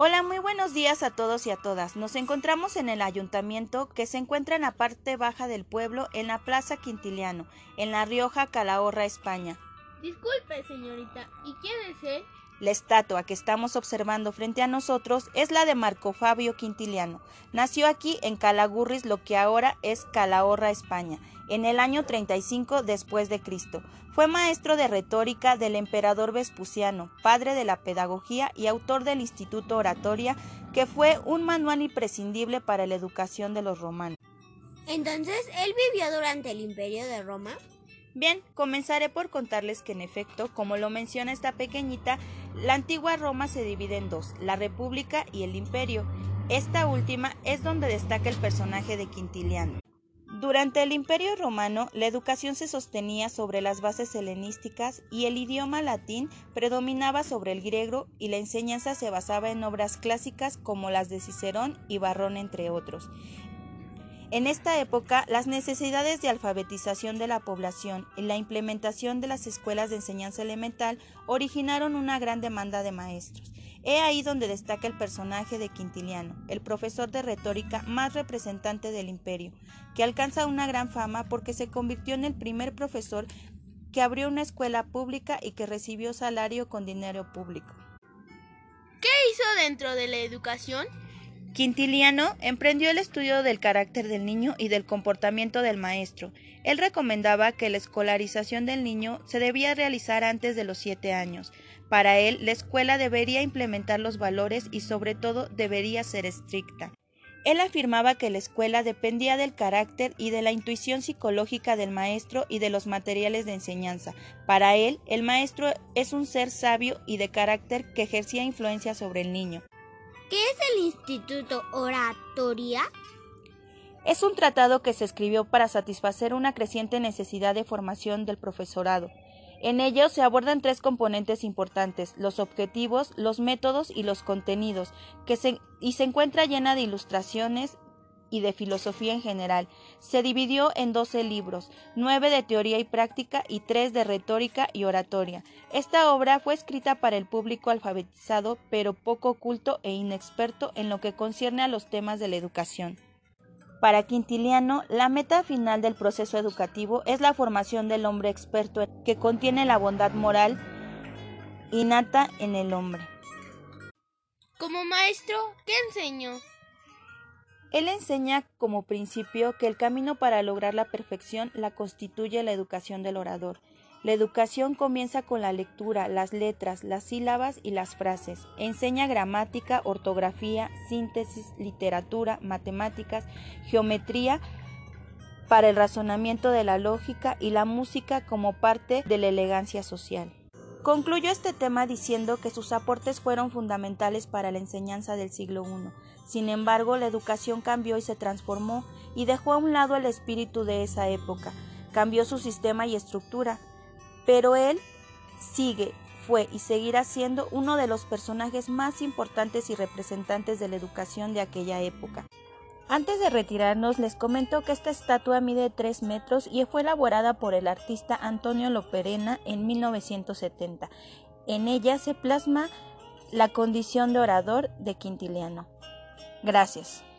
Hola, muy buenos días a todos y a todas. Nos encontramos en el ayuntamiento que se encuentra en la parte baja del pueblo, en la Plaza Quintiliano, en La Rioja, Calahorra, España. Disculpe, señorita, ¿y quién es él? La estatua que estamos observando frente a nosotros es la de Marco Fabio Quintiliano. Nació aquí en Calagurris, lo que ahora es Calahorra, España, en el año 35 después de Cristo. Fue maestro de retórica del emperador Vespuciano, padre de la pedagogía y autor del Instituto Oratoria, que fue un manual imprescindible para la educación de los romanos. Entonces, ¿él vivió durante el Imperio de Roma? Bien, comenzaré por contarles que en efecto, como lo menciona esta pequeñita, la antigua Roma se divide en dos, la República y el Imperio. Esta última es donde destaca el personaje de Quintiliano. Durante el Imperio romano, la educación se sostenía sobre las bases helenísticas y el idioma latín predominaba sobre el griego y la enseñanza se basaba en obras clásicas como las de Cicerón y Barrón, entre otros. En esta época, las necesidades de alfabetización de la población y la implementación de las escuelas de enseñanza elemental originaron una gran demanda de maestros. He ahí donde destaca el personaje de Quintiliano, el profesor de retórica más representante del imperio, que alcanza una gran fama porque se convirtió en el primer profesor que abrió una escuela pública y que recibió salario con dinero público. ¿Qué hizo dentro de la educación? Quintiliano emprendió el estudio del carácter del niño y del comportamiento del maestro. Él recomendaba que la escolarización del niño se debía realizar antes de los siete años. Para él, la escuela debería implementar los valores y sobre todo debería ser estricta. Él afirmaba que la escuela dependía del carácter y de la intuición psicológica del maestro y de los materiales de enseñanza. Para él, el maestro es un ser sabio y de carácter que ejercía influencia sobre el niño. ¿Qué es el Instituto Oratoria? Es un tratado que se escribió para satisfacer una creciente necesidad de formación del profesorado. En ello se abordan tres componentes importantes, los objetivos, los métodos y los contenidos, que se, y se encuentra llena de ilustraciones, y de filosofía en general. Se dividió en 12 libros, nueve de teoría y práctica y tres de retórica y oratoria. Esta obra fue escrita para el público alfabetizado, pero poco culto e inexperto en lo que concierne a los temas de la educación. Para Quintiliano, la meta final del proceso educativo es la formación del hombre experto que contiene la bondad moral innata en el hombre. Como maestro, ¿qué enseñó? Él enseña como principio que el camino para lograr la perfección la constituye la educación del orador. La educación comienza con la lectura, las letras, las sílabas y las frases. Enseña gramática, ortografía, síntesis, literatura, matemáticas, geometría para el razonamiento de la lógica y la música como parte de la elegancia social. Concluyó este tema diciendo que sus aportes fueron fundamentales para la enseñanza del siglo I. Sin embargo, la educación cambió y se transformó y dejó a un lado el espíritu de esa época, cambió su sistema y estructura, pero él sigue, fue y seguirá siendo uno de los personajes más importantes y representantes de la educación de aquella época. Antes de retirarnos, les comento que esta estatua mide 3 metros y fue elaborada por el artista Antonio Loperena en 1970. En ella se plasma la condición de orador de Quintiliano. Gracias.